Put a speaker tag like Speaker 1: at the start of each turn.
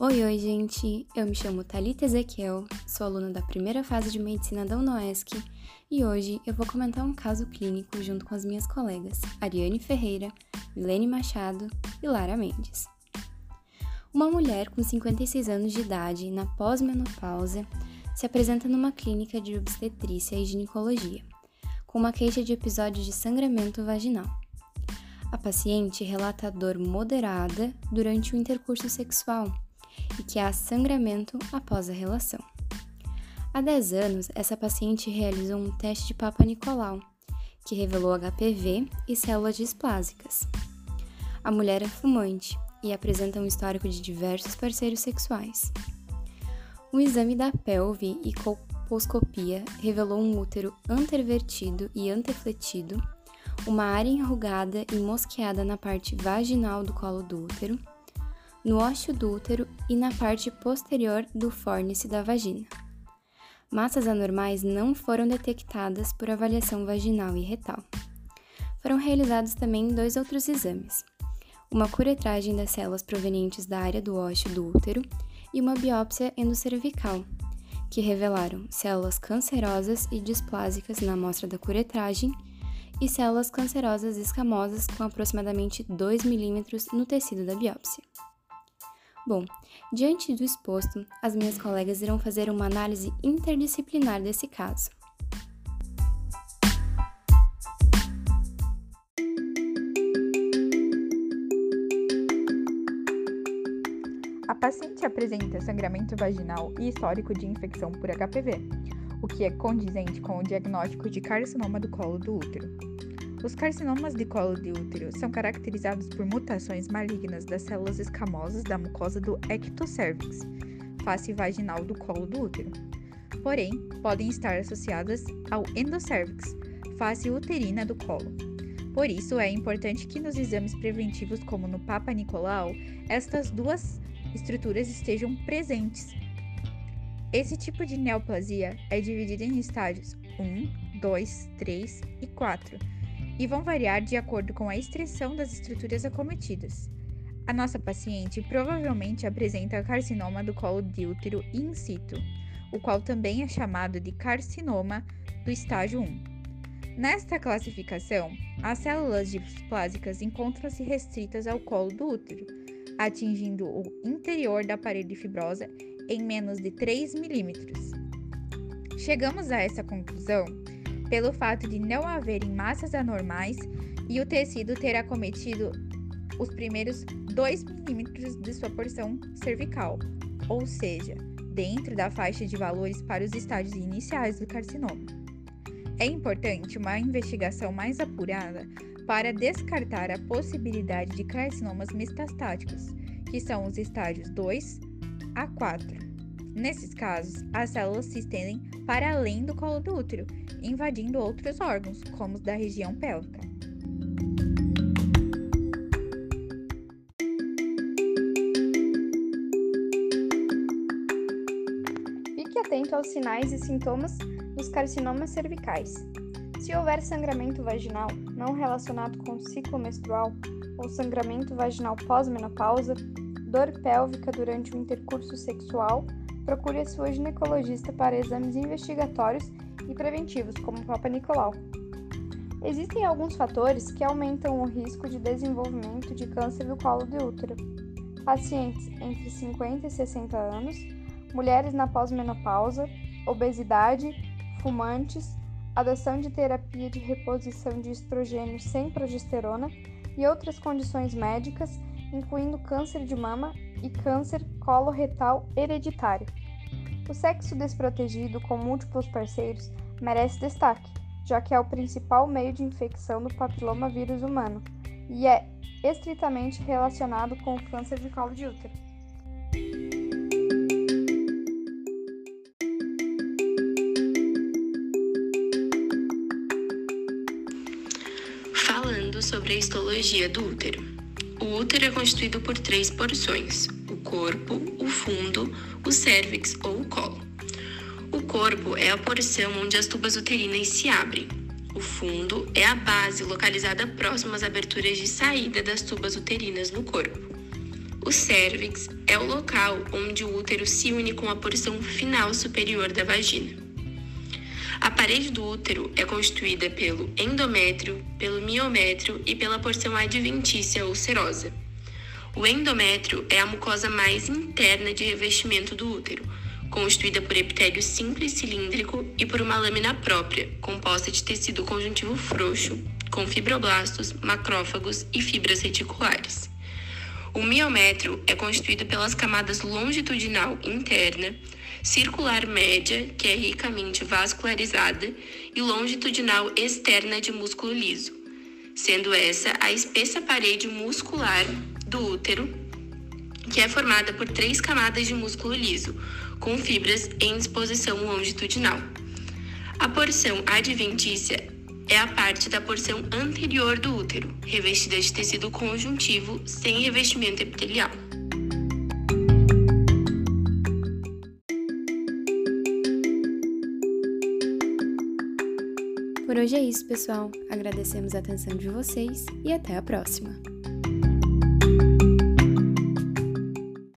Speaker 1: Oi, oi, gente! Eu me chamo Thalita Ezequiel, sou aluna da primeira fase de medicina da UNOESC e hoje eu vou comentar um caso clínico junto com as minhas colegas Ariane Ferreira, Milene Machado e Lara Mendes. Uma mulher com 56 anos de idade, na pós-menopausa, se apresenta numa clínica de obstetrícia e ginecologia, com uma queixa de episódio de sangramento vaginal. A paciente relata dor moderada durante o intercurso sexual e que há sangramento após a relação. Há 10 anos, essa paciente realizou um teste de Papa Nicolau, que revelou HPV e células displásicas. A mulher é fumante e apresenta um histórico de diversos parceiros sexuais. Um exame da pelve e colposcopia revelou um útero antervertido e antefletido uma área enrugada e mosqueada na parte vaginal do colo do útero, no ósseo do útero e na parte posterior do fórnice da vagina. Massas anormais não foram detectadas por avaliação vaginal e retal. Foram realizados também dois outros exames: uma curetragem das células provenientes da área do ósseo do útero e uma biópsia endocervical, que revelaram células cancerosas e displásicas na amostra da curetragem e células cancerosas escamosas com aproximadamente 2 milímetros no tecido da biópsia. Bom, diante do exposto, as minhas colegas irão fazer uma análise interdisciplinar desse caso.
Speaker 2: A paciente apresenta sangramento vaginal e histórico de infecção por HPV, o que é condizente com o diagnóstico de carcinoma do colo do útero. Os carcinomas de colo de útero são caracterizados por mutações malignas das células escamosas da mucosa do ectocervix, face vaginal do colo do útero. Porém, podem estar associadas ao endocervix, face uterina do colo. Por isso, é importante que nos exames preventivos, como no Papa Nicolau, estas duas estruturas estejam presentes esse tipo de neoplasia é dividido em estágios 1, 2, 3 e 4 e vão variar de acordo com a extensão das estruturas acometidas. A nossa paciente provavelmente apresenta carcinoma do colo de útero in situ, o qual também é chamado de carcinoma do estágio 1. Nesta classificação, as células displásicas encontram-se restritas ao colo do útero, atingindo o interior da parede fibrosa em menos de 3 milímetros. Chegamos a essa conclusão pelo fato de não haverem massas anormais e o tecido ter acometido os primeiros 2 milímetros de sua porção cervical, ou seja, dentro da faixa de valores para os estágios iniciais do carcinoma. É importante uma investigação mais apurada para descartar a possibilidade de carcinomas metastáticos, que são os estágios 2 a 4. Nesses casos, as células se estendem para além do colo do útero, invadindo outros órgãos, como os da região pélvica.
Speaker 3: Fique atento aos sinais e sintomas dos carcinomas cervicais. Se houver sangramento vaginal não relacionado com ciclo menstrual ou sangramento vaginal pós-menopausa, dor pélvica durante o intercurso sexual, procure a sua ginecologista para exames investigatórios e preventivos, como o Papa Nicolau. Existem alguns fatores que aumentam o risco de desenvolvimento de câncer do colo de útero. Pacientes entre 50 e 60 anos, mulheres na pós-menopausa, obesidade, fumantes, adoção de terapia de reposição de estrogênio sem progesterona e outras condições médicas incluindo câncer de mama e câncer coloretal hereditário. O sexo desprotegido com múltiplos parceiros merece destaque, já que é o principal meio de infecção do papiloma vírus humano e é estritamente relacionado com o câncer de colo de útero.
Speaker 4: Falando sobre a histologia do útero. O útero é constituído por três porções: o corpo, o fundo, o cérvix ou o colo. O corpo é a porção onde as tubas uterinas se abrem. O fundo é a base localizada próxima às aberturas de saída das tubas uterinas no corpo. O cérvix é o local onde o útero se une com a porção final superior da vagina. A parede do útero é constituída pelo endométrio, pelo miométrio e pela porção adventícia ou serosa. O endométrio é a mucosa mais interna de revestimento do útero, constituída por epitélio simples cilíndrico e por uma lâmina própria, composta de tecido conjuntivo frouxo, com fibroblastos, macrófagos e fibras reticulares. O miométrio é constituído pelas camadas longitudinal interna, circular média, que é ricamente vascularizada, e longitudinal externa de músculo liso, sendo essa a espessa parede muscular do útero, que é formada por três camadas de músculo liso, com fibras em disposição longitudinal. A porção adventícia é a parte da porção anterior do útero, revestida de tecido conjuntivo sem revestimento epitelial.
Speaker 1: Por hoje é isso, pessoal. Agradecemos a atenção de vocês e até a próxima.